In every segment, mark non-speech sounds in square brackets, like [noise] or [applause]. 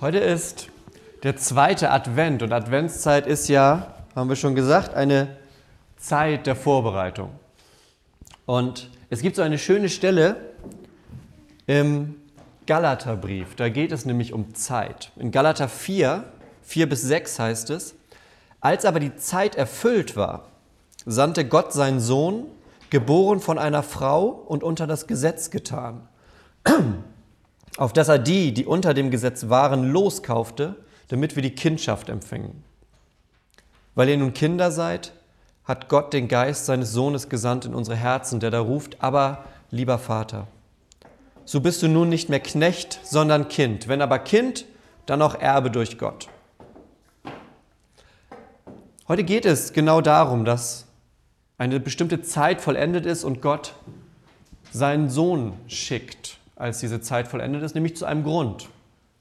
Heute ist der zweite Advent und Adventszeit ist ja, haben wir schon gesagt, eine Zeit der Vorbereitung. Und es gibt so eine schöne Stelle im Galaterbrief, da geht es nämlich um Zeit. In Galater 4, 4 bis 6 heißt es, als aber die Zeit erfüllt war, sandte Gott seinen Sohn, geboren von einer Frau und unter das Gesetz getan, auf dass er die, die unter dem Gesetz waren, loskaufte, damit wir die Kindschaft empfingen. Weil ihr nun Kinder seid, hat Gott den Geist seines Sohnes gesandt in unsere Herzen, der da ruft, aber lieber Vater. So bist du nun nicht mehr Knecht, sondern Kind. Wenn aber Kind, dann auch Erbe durch Gott. Heute geht es genau darum, dass eine bestimmte Zeit vollendet ist und Gott seinen Sohn schickt, als diese Zeit vollendet ist, nämlich zu einem Grund.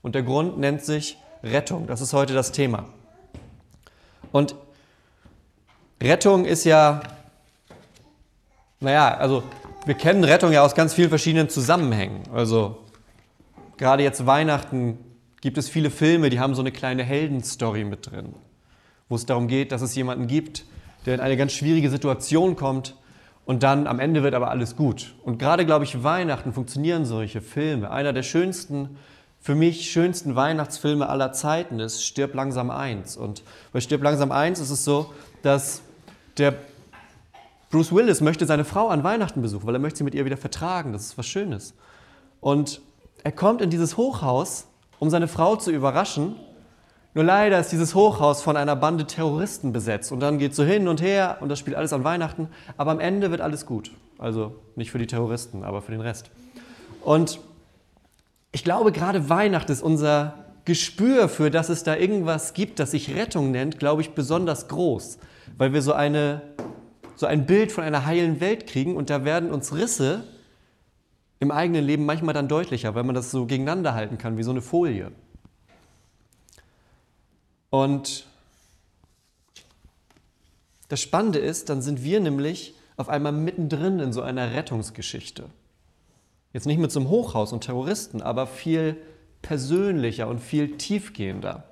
Und der Grund nennt sich Rettung. Das ist heute das Thema. Und Rettung ist ja, naja, also wir kennen Rettung ja aus ganz vielen verschiedenen Zusammenhängen. Also gerade jetzt Weihnachten gibt es viele Filme, die haben so eine kleine Heldenstory mit drin wo es darum geht, dass es jemanden gibt, der in eine ganz schwierige Situation kommt und dann am Ende wird aber alles gut. Und gerade, glaube ich, Weihnachten funktionieren solche Filme. Einer der schönsten, für mich schönsten Weihnachtsfilme aller Zeiten ist Stirb langsam eins. Und bei Stirb langsam eins ist es so, dass der Bruce Willis möchte seine Frau an Weihnachten besuchen, weil er möchte sie mit ihr wieder vertragen. Das ist was Schönes. Und er kommt in dieses Hochhaus, um seine Frau zu überraschen nur leider ist dieses Hochhaus von einer Bande Terroristen besetzt und dann geht es so hin und her und das spielt alles an Weihnachten, aber am Ende wird alles gut. Also nicht für die Terroristen, aber für den Rest. Und ich glaube, gerade Weihnachten ist unser Gespür für, dass es da irgendwas gibt, das sich Rettung nennt, glaube ich, besonders groß, weil wir so, eine, so ein Bild von einer heilen Welt kriegen und da werden uns Risse im eigenen Leben manchmal dann deutlicher, weil man das so gegeneinander halten kann, wie so eine Folie. Und das Spannende ist, dann sind wir nämlich auf einmal mittendrin in so einer Rettungsgeschichte. Jetzt nicht mit so einem Hochhaus und Terroristen, aber viel persönlicher und viel tiefgehender.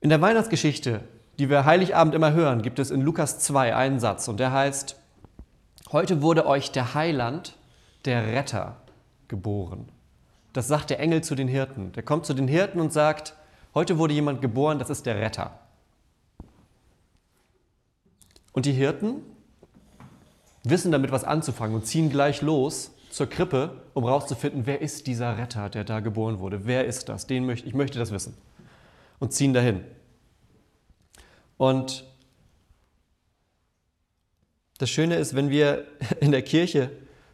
In der Weihnachtsgeschichte, die wir Heiligabend immer hören, gibt es in Lukas 2 einen Satz und der heißt, heute wurde euch der Heiland, der Retter, geboren. Das sagt der Engel zu den Hirten. Der kommt zu den Hirten und sagt, Heute wurde jemand geboren, das ist der Retter. Und die Hirten wissen damit was anzufangen und ziehen gleich los zur Krippe, um herauszufinden, wer ist dieser Retter, der da geboren wurde? Wer ist das? Den möchte, ich möchte das wissen. Und ziehen dahin. Und das Schöne ist, wenn wir [laughs] in der Kirche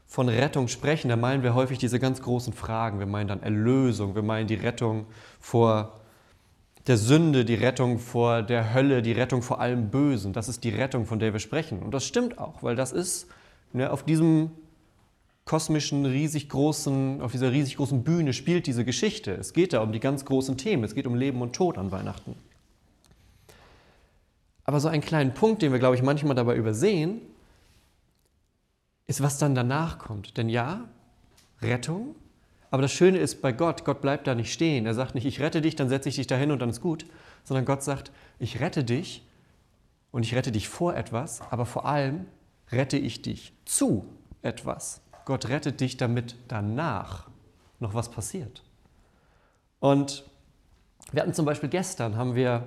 von Rettung sprechen, dann meinen wir häufig diese ganz großen Fragen. Wir meinen dann Erlösung, wir meinen die Rettung vor der Sünde, die Rettung vor der Hölle, die Rettung vor allem Bösen. Das ist die Rettung, von der wir sprechen. Und das stimmt auch, weil das ist ne, auf diesem kosmischen, riesig großen, auf dieser riesig großen Bühne spielt diese Geschichte. Es geht da um die ganz großen Themen. Es geht um Leben und Tod an Weihnachten. Aber so einen kleinen Punkt, den wir, glaube ich, manchmal dabei übersehen, ist, was dann danach kommt. Denn ja, Rettung aber das Schöne ist bei Gott, Gott bleibt da nicht stehen. Er sagt nicht, ich rette dich, dann setze ich dich dahin und dann ist gut, sondern Gott sagt, ich rette dich und ich rette dich vor etwas, aber vor allem rette ich dich zu etwas. Gott rettet dich, damit danach noch was passiert. Und wir hatten zum Beispiel gestern, haben wir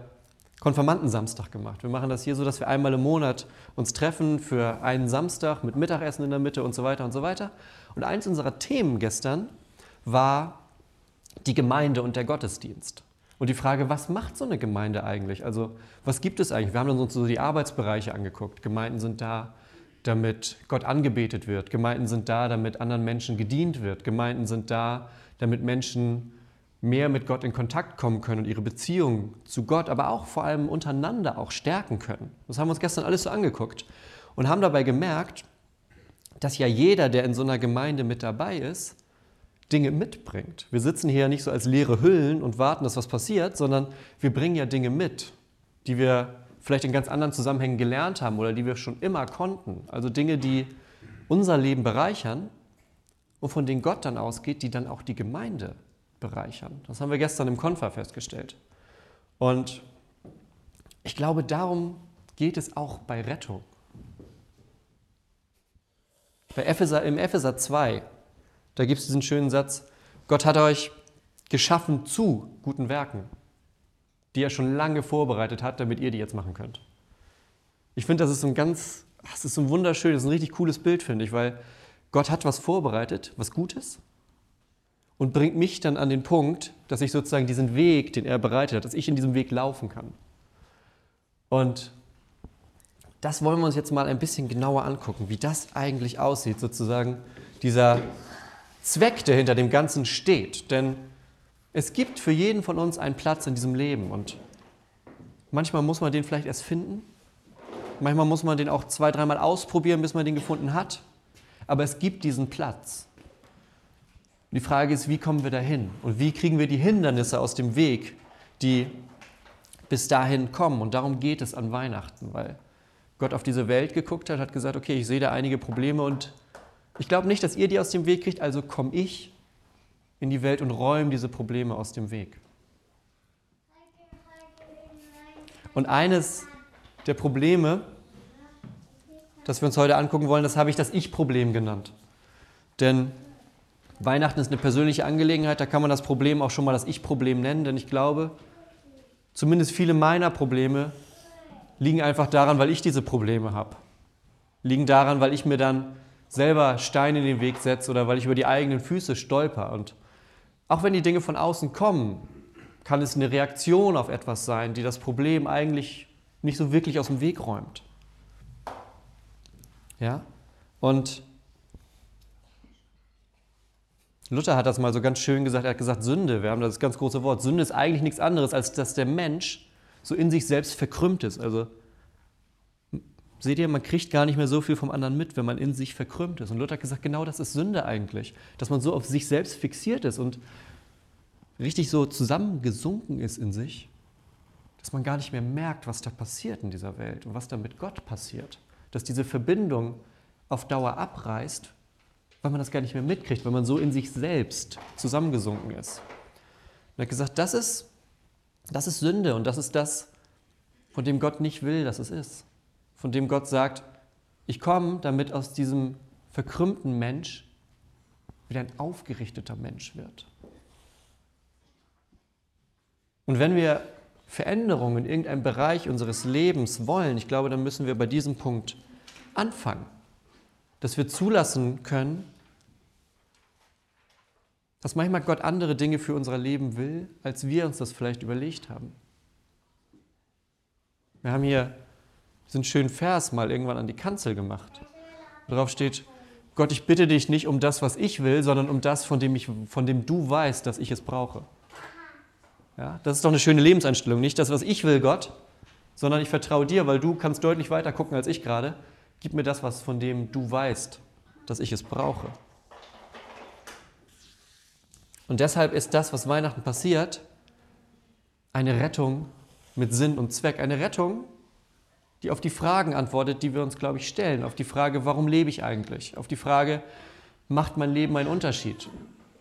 Konfirmandensamstag gemacht. Wir machen das hier so, dass wir einmal im Monat uns treffen für einen Samstag mit Mittagessen in der Mitte und so weiter und so weiter. Und eins unserer Themen gestern war die Gemeinde und der Gottesdienst. Und die Frage, was macht so eine Gemeinde eigentlich? Also was gibt es eigentlich? Wir haben uns so die Arbeitsbereiche angeguckt. Gemeinden sind da, damit Gott angebetet wird. Gemeinden sind da, damit anderen Menschen gedient wird. Gemeinden sind da, damit Menschen mehr mit Gott in Kontakt kommen können und ihre Beziehung zu Gott, aber auch vor allem untereinander auch stärken können. Das haben wir uns gestern alles so angeguckt und haben dabei gemerkt, dass ja jeder, der in so einer Gemeinde mit dabei ist, Dinge mitbringt. Wir sitzen hier ja nicht so als leere Hüllen und warten, dass was passiert, sondern wir bringen ja Dinge mit, die wir vielleicht in ganz anderen Zusammenhängen gelernt haben oder die wir schon immer konnten. Also Dinge, die unser Leben bereichern und von denen Gott dann ausgeht, die dann auch die Gemeinde bereichern. Das haben wir gestern im Konfer festgestellt. Und ich glaube, darum geht es auch bei Rettung. Bei Epheser, Im Epheser 2, da gibt es diesen schönen Satz, Gott hat euch geschaffen zu guten Werken, die er schon lange vorbereitet hat, damit ihr die jetzt machen könnt. Ich finde, das ist ein ganz, das ist ein wunderschönes, ein richtig cooles Bild, finde ich, weil Gott hat was vorbereitet, was Gutes, und bringt mich dann an den Punkt, dass ich sozusagen diesen Weg, den er bereitet hat, dass ich in diesem Weg laufen kann. Und das wollen wir uns jetzt mal ein bisschen genauer angucken, wie das eigentlich aussieht, sozusagen dieser Zweck, der hinter dem Ganzen steht. Denn es gibt für jeden von uns einen Platz in diesem Leben und manchmal muss man den vielleicht erst finden, manchmal muss man den auch zwei, dreimal ausprobieren, bis man den gefunden hat, aber es gibt diesen Platz. Die Frage ist, wie kommen wir dahin und wie kriegen wir die Hindernisse aus dem Weg, die bis dahin kommen. Und darum geht es an Weihnachten, weil Gott auf diese Welt geguckt hat, hat gesagt, okay, ich sehe da einige Probleme und ich glaube nicht, dass ihr die aus dem Weg kriegt, also komme ich in die Welt und räume diese Probleme aus dem Weg. Und eines der Probleme, das wir uns heute angucken wollen, das habe ich das Ich-Problem genannt. Denn Weihnachten ist eine persönliche Angelegenheit, da kann man das Problem auch schon mal das Ich-Problem nennen, denn ich glaube, zumindest viele meiner Probleme liegen einfach daran, weil ich diese Probleme habe. Liegen daran, weil ich mir dann selber Steine in den Weg setze oder weil ich über die eigenen Füße stolper. Und auch wenn die Dinge von außen kommen, kann es eine Reaktion auf etwas sein, die das Problem eigentlich nicht so wirklich aus dem Weg räumt. Ja? Und Luther hat das mal so ganz schön gesagt, er hat gesagt, Sünde, wir haben das ganz große Wort, Sünde ist eigentlich nichts anderes, als dass der Mensch so in sich selbst verkrümmt ist. Also seht ihr, man kriegt gar nicht mehr so viel vom anderen mit, wenn man in sich verkrümmt ist. Und Luther hat gesagt, genau das ist Sünde eigentlich, dass man so auf sich selbst fixiert ist und richtig so zusammengesunken ist in sich, dass man gar nicht mehr merkt, was da passiert in dieser Welt und was da mit Gott passiert. Dass diese Verbindung auf Dauer abreißt weil man das gar nicht mehr mitkriegt, weil man so in sich selbst zusammengesunken ist. Und er hat gesagt, das ist, das ist Sünde und das ist das, von dem Gott nicht will, dass es ist. Von dem Gott sagt, ich komme, damit aus diesem verkrümmten Mensch wieder ein aufgerichteter Mensch wird. Und wenn wir Veränderungen in irgendeinem Bereich unseres Lebens wollen, ich glaube, dann müssen wir bei diesem Punkt anfangen. Dass wir zulassen können, dass manchmal Gott andere Dinge für unser Leben will, als wir uns das vielleicht überlegt haben. Wir haben hier diesen schönen Vers mal irgendwann an die Kanzel gemacht. Darauf steht, Gott, ich bitte dich nicht um das, was ich will, sondern um das, von dem, ich, von dem du weißt, dass ich es brauche. Ja, das ist doch eine schöne Lebenseinstellung. Nicht das, was ich will, Gott, sondern ich vertraue dir, weil du kannst deutlich weiter gucken als ich gerade. Gib mir das, was von dem du weißt, dass ich es brauche. Und deshalb ist das, was Weihnachten passiert, eine Rettung mit Sinn und Zweck. Eine Rettung, die auf die Fragen antwortet, die wir uns, glaube ich, stellen. Auf die Frage, warum lebe ich eigentlich? Auf die Frage, macht mein Leben einen Unterschied?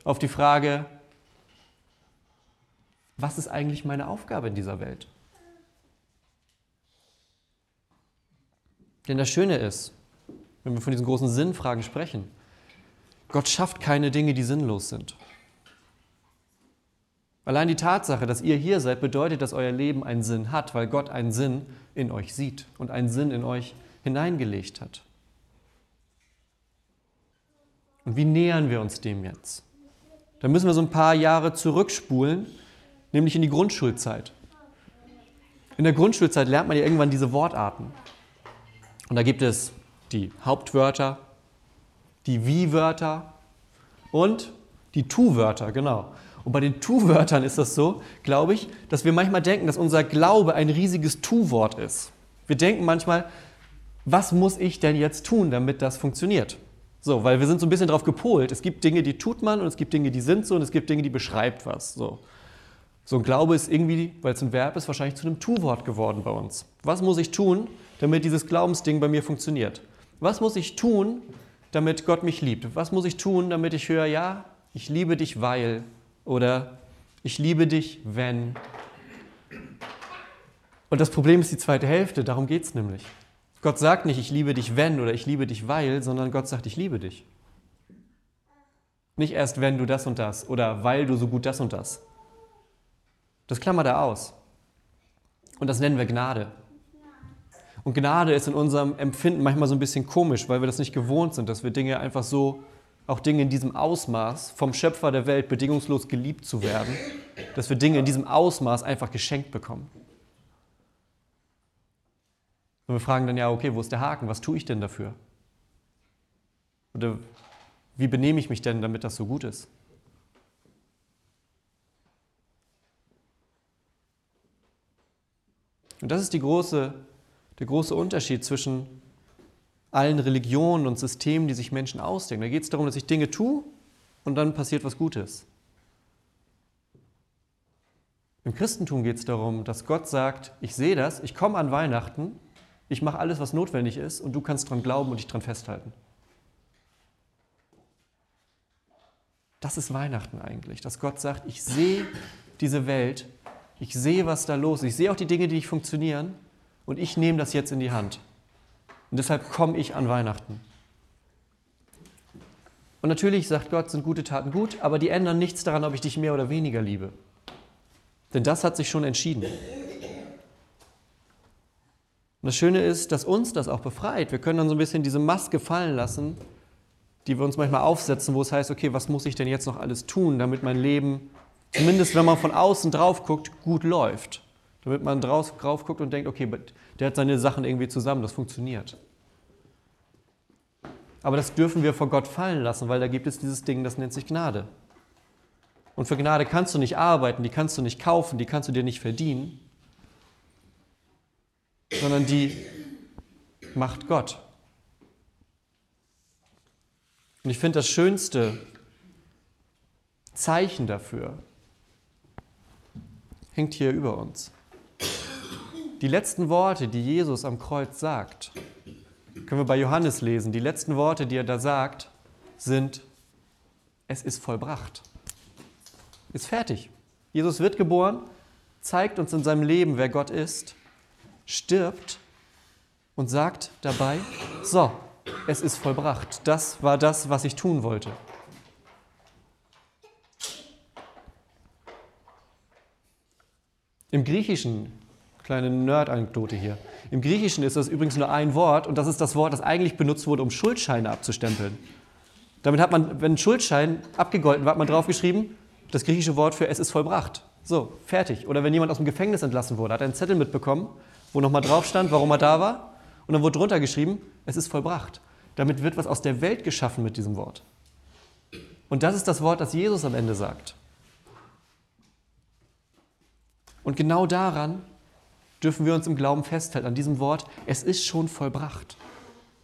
Auf die Frage, was ist eigentlich meine Aufgabe in dieser Welt? Denn das Schöne ist, wenn wir von diesen großen Sinnfragen sprechen, Gott schafft keine Dinge, die sinnlos sind. Allein die Tatsache, dass ihr hier seid, bedeutet, dass euer Leben einen Sinn hat, weil Gott einen Sinn in euch sieht und einen Sinn in euch hineingelegt hat. Und wie nähern wir uns dem jetzt? Da müssen wir so ein paar Jahre zurückspulen, nämlich in die Grundschulzeit. In der Grundschulzeit lernt man ja irgendwann diese Wortarten. Und da gibt es die Hauptwörter, die Wie-Wörter und die Tu-Wörter, genau. Und bei den Tu-Wörtern ist das so, glaube ich, dass wir manchmal denken, dass unser Glaube ein riesiges Tu-Wort ist. Wir denken manchmal, was muss ich denn jetzt tun, damit das funktioniert? So, weil wir sind so ein bisschen darauf gepolt. Es gibt Dinge, die tut man und es gibt Dinge, die sind so und es gibt Dinge, die beschreibt was. So, so ein Glaube ist irgendwie, weil es ein Verb ist, wahrscheinlich zu einem Tu-Wort geworden bei uns. Was muss ich tun, damit dieses Glaubensding bei mir funktioniert? Was muss ich tun, damit Gott mich liebt? Was muss ich tun, damit ich höre, ja, ich liebe dich, weil Oder ich liebe dich, wenn. Und das Problem ist die zweite Hälfte, darum geht es nämlich. Gott sagt nicht, ich liebe dich, wenn oder ich liebe dich, weil, sondern Gott sagt, ich liebe dich. Nicht erst, wenn du das und das oder weil du so gut das und das. Das klammert er aus. Und das nennen wir Gnade. Und Gnade ist in unserem Empfinden manchmal so ein bisschen komisch, weil wir das nicht gewohnt sind, dass wir Dinge einfach so, auch Dinge in diesem Ausmaß, vom Schöpfer der Welt bedingungslos geliebt zu werden, dass wir Dinge in diesem Ausmaß einfach geschenkt bekommen. Und wir fragen dann ja, okay, wo ist der Haken? Was tue ich denn dafür? Oder wie benehme ich mich denn, damit das so gut ist? Und das ist große, der große Unterschied zwischen allen Religionen und Systemen, die sich Menschen ausdenken. Da geht es darum, dass ich Dinge tue und dann passiert was Gutes. Im Christentum geht es darum, dass Gott sagt, ich sehe das, ich komme an Weihnachten, ich mache alles, was notwendig ist und du kannst daran glauben und dich daran festhalten. Das ist Weihnachten eigentlich, dass Gott sagt, ich sehe diese Welt, ich sehe, was da los ist, ich sehe auch die Dinge, die nicht funktionieren und ich nehme das jetzt in die Hand. Und deshalb komme ich an Weihnachten. Und natürlich sagt Gott, sind gute Taten gut, aber die ändern nichts daran, ob ich dich mehr oder weniger liebe. Denn das hat sich schon entschieden. Und das Schöne ist, dass uns das auch befreit. Wir können dann so ein bisschen diese Maske fallen lassen die wir uns manchmal aufsetzen, wo es heißt, okay, was muss ich denn jetzt noch alles tun, damit mein Leben, zumindest wenn man von außen drauf guckt, gut läuft. Damit man drauf, drauf guckt und denkt, okay, der hat seine Sachen irgendwie zusammen, das funktioniert. Aber das dürfen wir vor Gott fallen lassen, weil da gibt es dieses Ding, das nennt sich Gnade. Und für Gnade kannst du nicht arbeiten, die kannst du nicht kaufen, die kannst du dir nicht verdienen, sondern die macht Gott. Und ich finde das schönste Zeichen dafür hängt hier über uns. Die letzten Worte, die Jesus am Kreuz sagt, können wir bei Johannes lesen. Die letzten Worte, die er da sagt, sind, es ist vollbracht. Ist fertig. Jesus wird geboren, zeigt uns in seinem Leben, wer Gott ist, stirbt und sagt dabei, so, es ist vollbracht. Das war das, was ich tun wollte. Im Griechischen, kleine Nerd-Anekdote hier, im Griechischen ist das übrigens nur ein Wort und das ist das Wort, das eigentlich benutzt wurde, um Schuldscheine abzustempeln. Damit hat man, wenn ein Schuldschein abgegolten war, hat man draufgeschrieben, das griechische Wort für es ist vollbracht. So, fertig. Oder wenn jemand aus dem Gefängnis entlassen wurde, hat er einen Zettel mitbekommen, wo nochmal drauf stand, warum er da war. Und dann wurde drunter geschrieben, es ist vollbracht. Damit wird was aus der Welt geschaffen mit diesem Wort. Und das ist das Wort, das Jesus am Ende sagt. Und genau daran dürfen wir uns im Glauben festhalten, an diesem Wort, es ist schon vollbracht.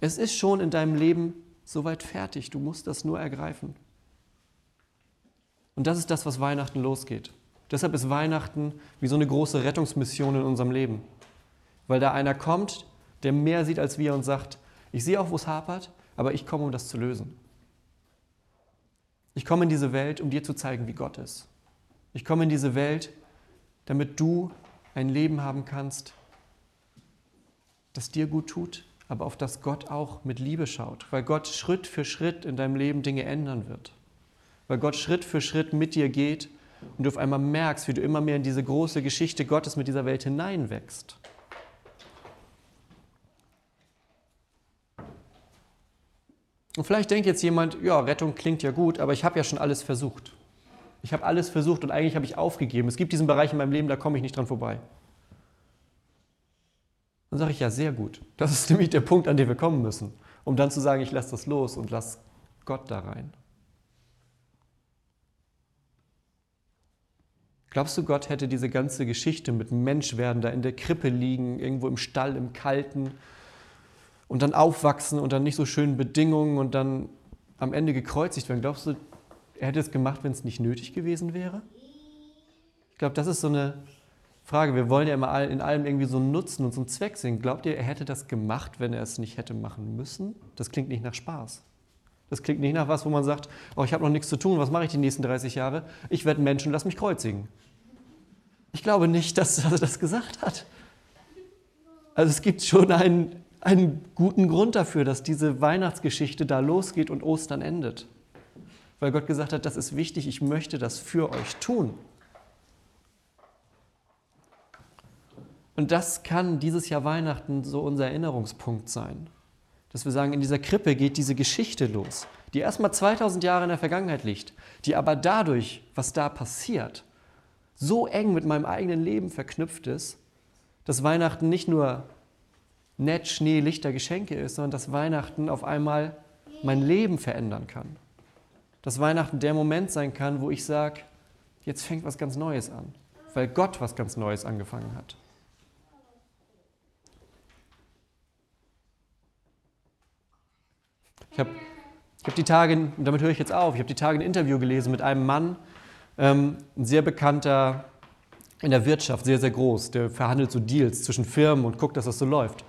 Es ist schon in deinem Leben soweit fertig, du musst das nur ergreifen. Und das ist das, was Weihnachten losgeht. Deshalb ist Weihnachten wie so eine große Rettungsmission in unserem Leben. Weil da einer kommt, der mehr sieht als wir und sagt, ich sehe auch, wo es hapert, aber ich komme, um das zu lösen. Ich komme in diese Welt, um dir zu zeigen, wie Gott ist. Ich komme in diese Welt, damit du ein Leben haben kannst, das dir gut tut, aber auf das Gott auch mit Liebe schaut, weil Gott Schritt für Schritt in deinem Leben Dinge ändern wird, weil Gott Schritt für Schritt mit dir geht und du auf einmal merkst, wie du immer mehr in diese große Geschichte Gottes mit dieser Welt hineinwächst. Und vielleicht denkt jetzt jemand, ja, Rettung klingt ja gut, aber ich habe ja schon alles versucht. Ich habe alles versucht und eigentlich habe ich aufgegeben. Es gibt diesen Bereich in meinem Leben, da komme ich nicht dran vorbei. Dann sage ich ja, sehr gut. Das ist [laughs] nämlich der Punkt, an den wir kommen müssen, um dann zu sagen, ich lasse das los und lasse Gott da rein. Glaubst du, Gott hätte diese ganze Geschichte mit Menschwerden da in der Krippe liegen, irgendwo im Stall, im Kalten, und dann aufwachsen unter nicht so schönen Bedingungen und dann am Ende gekreuzigt werden. Glaubst du, er hätte es gemacht, wenn es nicht nötig gewesen wäre? Ich glaube, das ist so eine Frage. Wir wollen ja immer in allem irgendwie so einen Nutzen und so einen Zweck sehen. Glaubt ihr, er hätte das gemacht, wenn er es nicht hätte machen müssen? Das klingt nicht nach Spaß. Das klingt nicht nach was, wo man sagt, oh, ich habe noch nichts zu tun, was mache ich die nächsten 30 Jahre? Ich werde Menschen, lass mich kreuzigen. Ich glaube nicht, dass er das gesagt hat. Also es gibt schon einen, einen guten Grund dafür, dass diese Weihnachtsgeschichte da losgeht und Ostern endet. Weil Gott gesagt hat, das ist wichtig, ich möchte das für euch tun. Und das kann dieses Jahr Weihnachten so unser Erinnerungspunkt sein. Dass wir sagen, in dieser Krippe geht diese Geschichte los, die erstmal 2000 Jahre in der Vergangenheit liegt, die aber dadurch, was da passiert, so eng mit meinem eigenen Leben verknüpft ist, dass Weihnachten nicht nur nett, Schnee, Lichter, Geschenke ist, sondern dass Weihnachten auf einmal mein Leben verändern kann. Dass Weihnachten der Moment sein kann, wo ich sage, jetzt fängt was ganz Neues an, weil Gott was ganz Neues angefangen hat. Ich habe ich hab die Tage, und damit höre ich jetzt auf, ich habe die Tage ein Interview gelesen mit einem Mann, ähm, ein sehr bekannter in der Wirtschaft, sehr, sehr groß. Der verhandelt so Deals zwischen Firmen und guckt, dass das so läuft.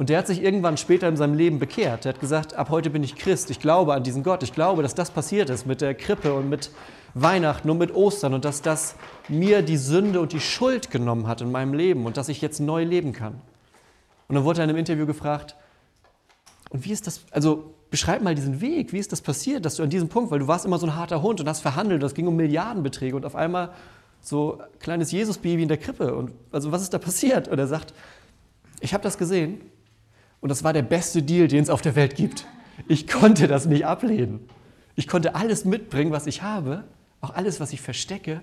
Und der hat sich irgendwann später in seinem Leben bekehrt. Der hat gesagt, ab heute bin ich Christ, ich glaube an diesen Gott, ich glaube, dass das passiert ist mit der Krippe und mit Weihnachten und mit Ostern und dass das mir die Sünde und die Schuld genommen hat in meinem Leben und dass ich jetzt neu leben kann. Und dann wurde er in einem Interview gefragt, und wie ist das, also beschreib mal diesen Weg, wie ist das passiert, dass du an diesem Punkt, weil du warst immer so ein harter Hund und hast verhandelt, das ging um Milliardenbeträge und auf einmal so ein kleines Jesusbaby in der Krippe und also was ist da passiert? Und er sagt, ich habe das gesehen und das war der beste Deal, den es auf der Welt gibt. Ich konnte das nicht ablehnen. Ich konnte alles mitbringen, was ich habe, auch alles, was ich verstecke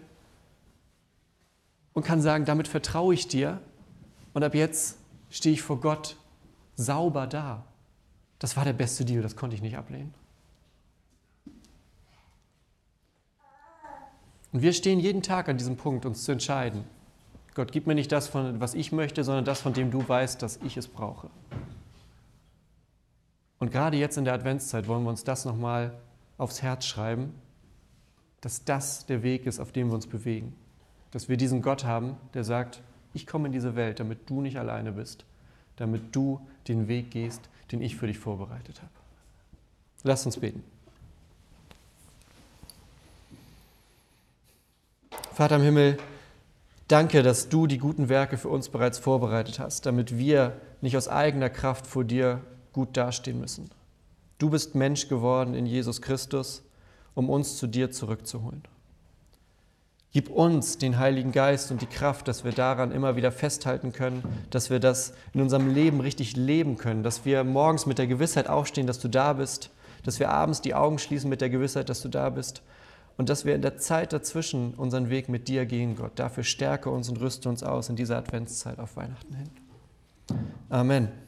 und kann sagen, damit vertraue ich dir und ab jetzt stehe ich vor Gott sauber da. Das war der beste Deal, das konnte ich nicht ablehnen. Und wir stehen jeden Tag an diesem Punkt, uns zu entscheiden. Gott, gib mir nicht das, von, was ich möchte, sondern das, von dem du weißt, dass ich es brauche. Und gerade jetzt in der Adventszeit wollen wir uns das nochmal aufs Herz schreiben, dass das der Weg ist, auf dem wir uns bewegen. Dass wir diesen Gott haben, der sagt, ich komme in diese Welt, damit du nicht alleine bist, damit du den Weg gehst, den ich für dich vorbereitet habe. Lass uns beten. Vater im Himmel, danke, dass du die guten Werke für uns bereits vorbereitet hast, damit wir nicht aus eigener Kraft vor dir gut dastehen müssen. Du bist Mensch geworden in Jesus Christus, um uns zu dir zurückzuholen. Gib uns den Heiligen Geist und die Kraft, dass wir daran immer wieder festhalten können, dass wir das in unserem Leben richtig leben können, dass wir morgens mit der Gewissheit aufstehen, dass du da bist, dass wir abends die Augen schließen mit der Gewissheit, dass du da bist und dass wir in der Zeit dazwischen unseren Weg mit dir gehen, Gott. Dafür stärke uns und rüste uns aus in dieser Adventszeit auf Weihnachten hin. Amen.